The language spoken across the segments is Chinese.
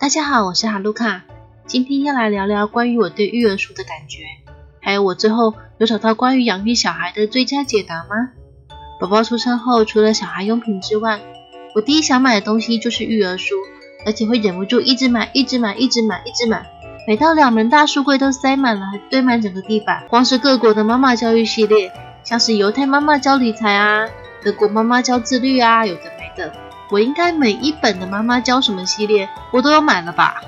大家好，我是哈鲁卡，今天要来聊聊关于我对育儿书的感觉，还有我最后有找到关于养育小孩的最佳解答吗？宝宝出生后，除了小孩用品之外，我第一想买的东西就是育儿书，而且会忍不住一直买，一直买，一直买，一直买，买到两门大书柜都塞满了，还堆满整个地板。光是各国的妈妈教育系列，像是犹太妈妈教理财啊，德国妈妈教自律啊，有的没的。我应该每一本的妈妈教什么系列，我都有买了吧？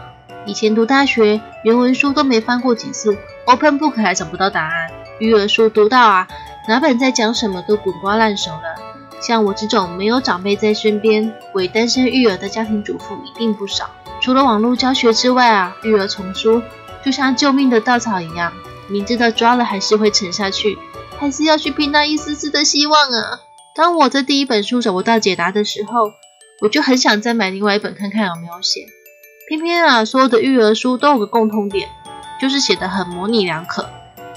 以前读大学，原文书都没翻过几次，Open Book 还找不到答案。育儿书读到啊，哪本在讲什么都滚瓜烂熟了。像我这种没有长辈在身边，为单身育儿的家庭主妇一定不少。除了网络教学之外啊，育儿丛书就像救命的稻草一样，明知道抓了还是会沉下去，还是要去拼那一丝丝的希望啊。当我在第一本书找不到解答的时候，我就很想再买另外一本看看有没有写，偏偏啊，所有的育儿书都有个共通点，就是写的很模棱两可，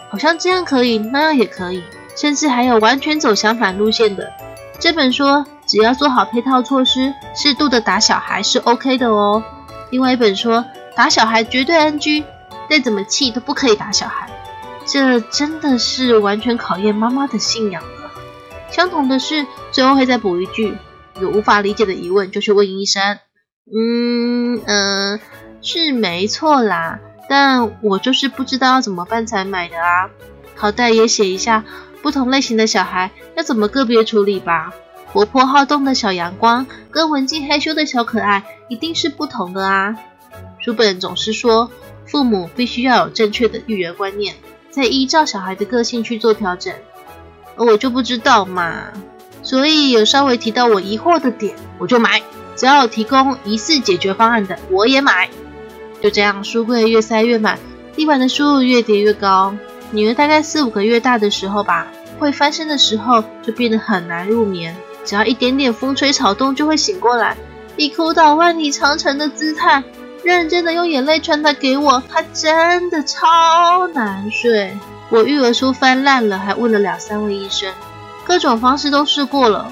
好像这样可以，那样也可以，甚至还有完全走相反路线的。这本说只要做好配套措施，适度的打小孩是 OK 的哦。另外一本说打小孩绝对 NG，再怎么气都不可以打小孩。这真的是完全考验妈妈的信仰了。相同的是，最后会再补一句。有无法理解的疑问，就去问医生。嗯嗯，是没错啦，但我就是不知道要怎么办才买的啊。好歹也写一下不同类型的小孩要怎么个别处理吧。活泼好动的小阳光跟文静害羞的小可爱一定是不同的啊。书本总是说，父母必须要有正确的育儿观念，再依照小孩的个性去做调整。我就不知道嘛。所以有稍微提到我疑惑的点，我就买；只要有提供疑似解决方案的，我也买。就这样，书柜越塞越满，地板的书越叠越高。女儿大概四五个月大的时候吧，会翻身的时候就变得很难入眠，只要一点点风吹草动就会醒过来，以哭倒万里长城的姿态，认真的用眼泪传达给我，她真的超难睡。我育儿书翻烂了，还问了两三位医生。各种方式都试过了，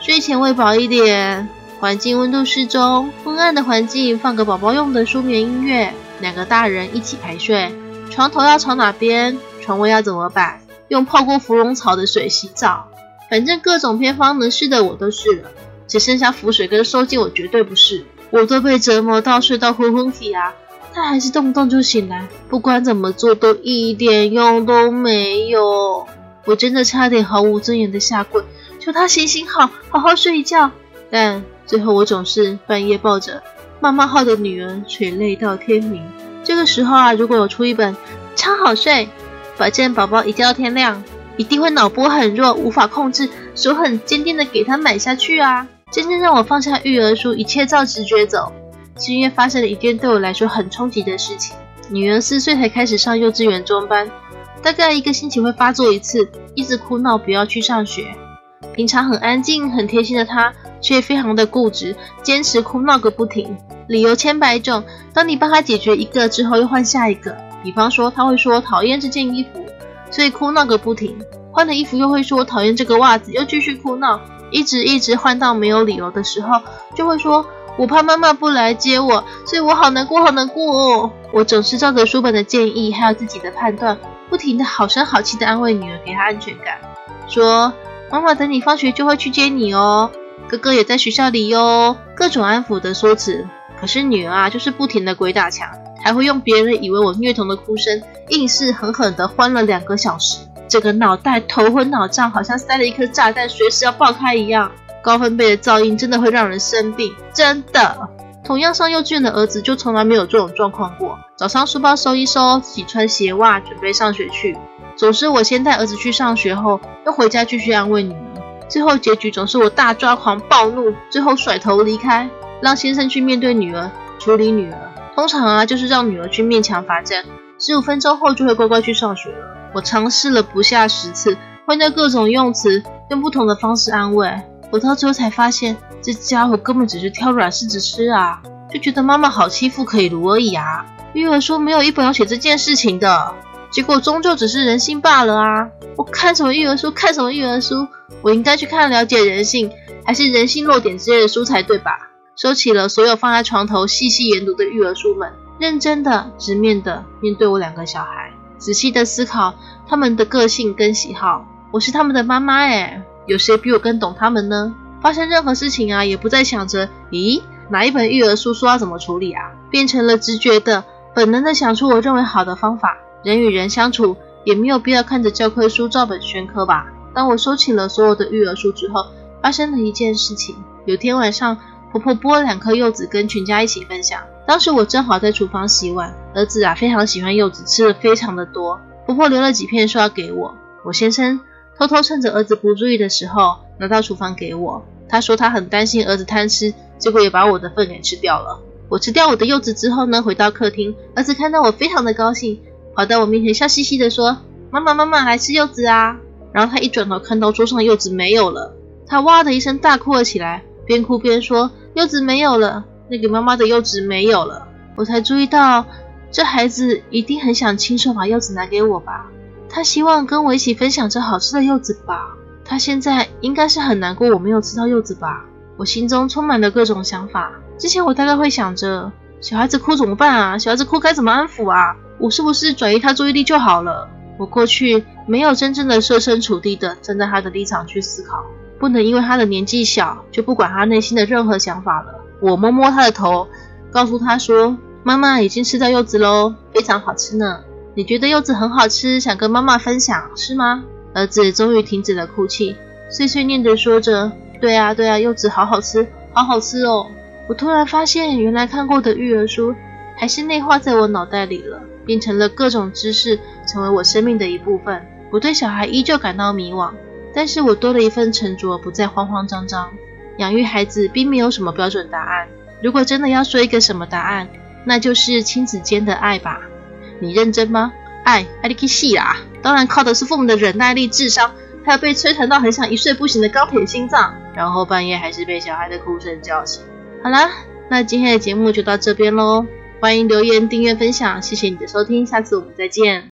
睡前喂饱一点，环境温度适中，昏暗的环境放个宝宝用的舒眠音乐，两个大人一起陪睡，床头要朝哪边，床位要怎么摆，用泡过芙蓉草的水洗澡，反正各种偏方能试的我都试了，只剩下浮水跟收精我绝对不试，我都被折磨到睡到昏昏体啊，他还是动不动就醒来，不管怎么做都一点用都没有。我真的差点毫无尊严的下跪，求他行行好，好好睡一觉。但最后我总是半夜抱着妈妈号的女儿垂泪到天明。这个时候啊，如果有出一本超好睡，保证宝宝一觉到天亮，一定会脑波很弱，无法控制，手很坚定的给他买下去啊！真正让我放下育儿书，一切照直觉走，是因为发生了一件对我来说很冲击的事情。女儿四岁才开始上幼稚园中班。大概一个星期会发作一次，一直哭闹，不要去上学。平常很安静、很贴心的他，却非常的固执，坚持哭闹个不停，理由千百种。当你帮他解决一个之后，又换下一个。比方说，他会说讨厌这件衣服，所以哭闹个不停；换了衣服又会说讨厌这个袜子，又继续哭闹，一直一直换到没有理由的时候，就会说我怕妈妈不来接我，所以我好难过，好难过哦。我总是照着书本的建议，还有自己的判断。不停的好声好气的安慰女儿，给她安全感，说妈妈等你放学就会去接你哦，哥哥也在学校里哟，各种安抚的说辞。可是女儿啊，就是不停的鬼打墙，还会用别人以为我虐童的哭声，硬是狠狠的欢了两个小时，整个脑袋头昏脑胀，好像塞了一颗炸弹，随时要爆开一样。高分贝的噪音真的会让人生病，真的。同样上幼稚园的儿子就从来没有这种状况过。早上书包收一收，自己穿鞋袜准备上学去。总是我先带儿子去上学后，又回家继续安慰女儿。最后结局总是我大抓狂暴怒，最后甩头离开，让先生去面对女儿，处理女儿。通常啊，就是让女儿去面墙罚站，十五分钟后就会乖乖去上学了。我尝试了不下十次，换掉各种用词，用不同的方式安慰。我到最后才发现。这家伙根本只是挑软柿子吃啊！就觉得妈妈好欺负，可以撸而已啊。育儿书没有一本要写这件事情的，结果终究只是人性罢了啊！我看什么育儿书，看什么育儿书，我应该去看了解人性，还是人性弱点之类的书才对吧？收起了所有放在床头细细研读的育儿书们，认真的、直面的面对我两个小孩，仔细的思考他们的个性跟喜好。我是他们的妈妈诶，有谁比我更懂他们呢？发生任何事情啊，也不再想着，咦，哪一本育儿书说要怎么处理啊，变成了直觉的、本能的想出我认为好的方法。人与人相处，也没有必要看着教科书照本宣科吧。当我收起了所有的育儿书之后，发生了一件事情。有天晚上。婆婆剥了两颗柚子，跟全家一起分享。当时我正好在厨房洗碗，儿子啊非常喜欢柚子，吃的非常的多。婆婆留了几片说要给我。我先生偷偷趁着儿子不注意的时候拿到厨房给我。他说他很担心儿子贪吃，结果也把我的份给吃掉了。我吃掉我的柚子之后呢，回到客厅，儿子看到我非常的高兴，跑到我面前笑嘻嘻的说：“妈妈妈妈来吃柚子啊！”然后他一转头看到桌上的柚子没有了，他哇的一声大哭了起来。边哭边说：“柚子没有了，那个妈妈的柚子没有了。”我才注意到，这孩子一定很想亲手把柚子拿给我吧？他希望跟我一起分享这好吃的柚子吧？他现在应该是很难过我没有吃到柚子吧？我心中充满了各种想法。之前我大概会想着，小孩子哭怎么办啊？小孩子哭该怎么安抚啊？我是不是转移他注意力就好了？我过去没有真正的设身处地的站在他的立场去思考。不能因为他的年纪小就不管他内心的任何想法了。我摸摸他的头，告诉他说：“妈妈已经吃到柚子喽，非常好吃呢。你觉得柚子很好吃，想跟妈妈分享是吗？”儿子终于停止了哭泣，碎碎念地说着：“对啊，对啊，柚子好好吃，好好吃哦。”我突然发现，原来看过的育儿书还是内化在我脑袋里了，变成了各种知识，成为我生命的一部分。我对小孩依旧感到迷惘。但是我多了一份沉着，不再慌慌张张。养育孩子并没有什么标准答案。如果真的要说一个什么答案，那就是亲子间的爱吧。你认真吗？爱，爱你去死啦！当然靠的是父母的忍耐力、智商，还有被摧残到很想一睡不醒的钢铁心脏，然后半夜还是被小孩的哭声叫醒。好啦，那今天的节目就到这边喽。欢迎留言、订阅、分享，谢谢你的收听，下次我们再见。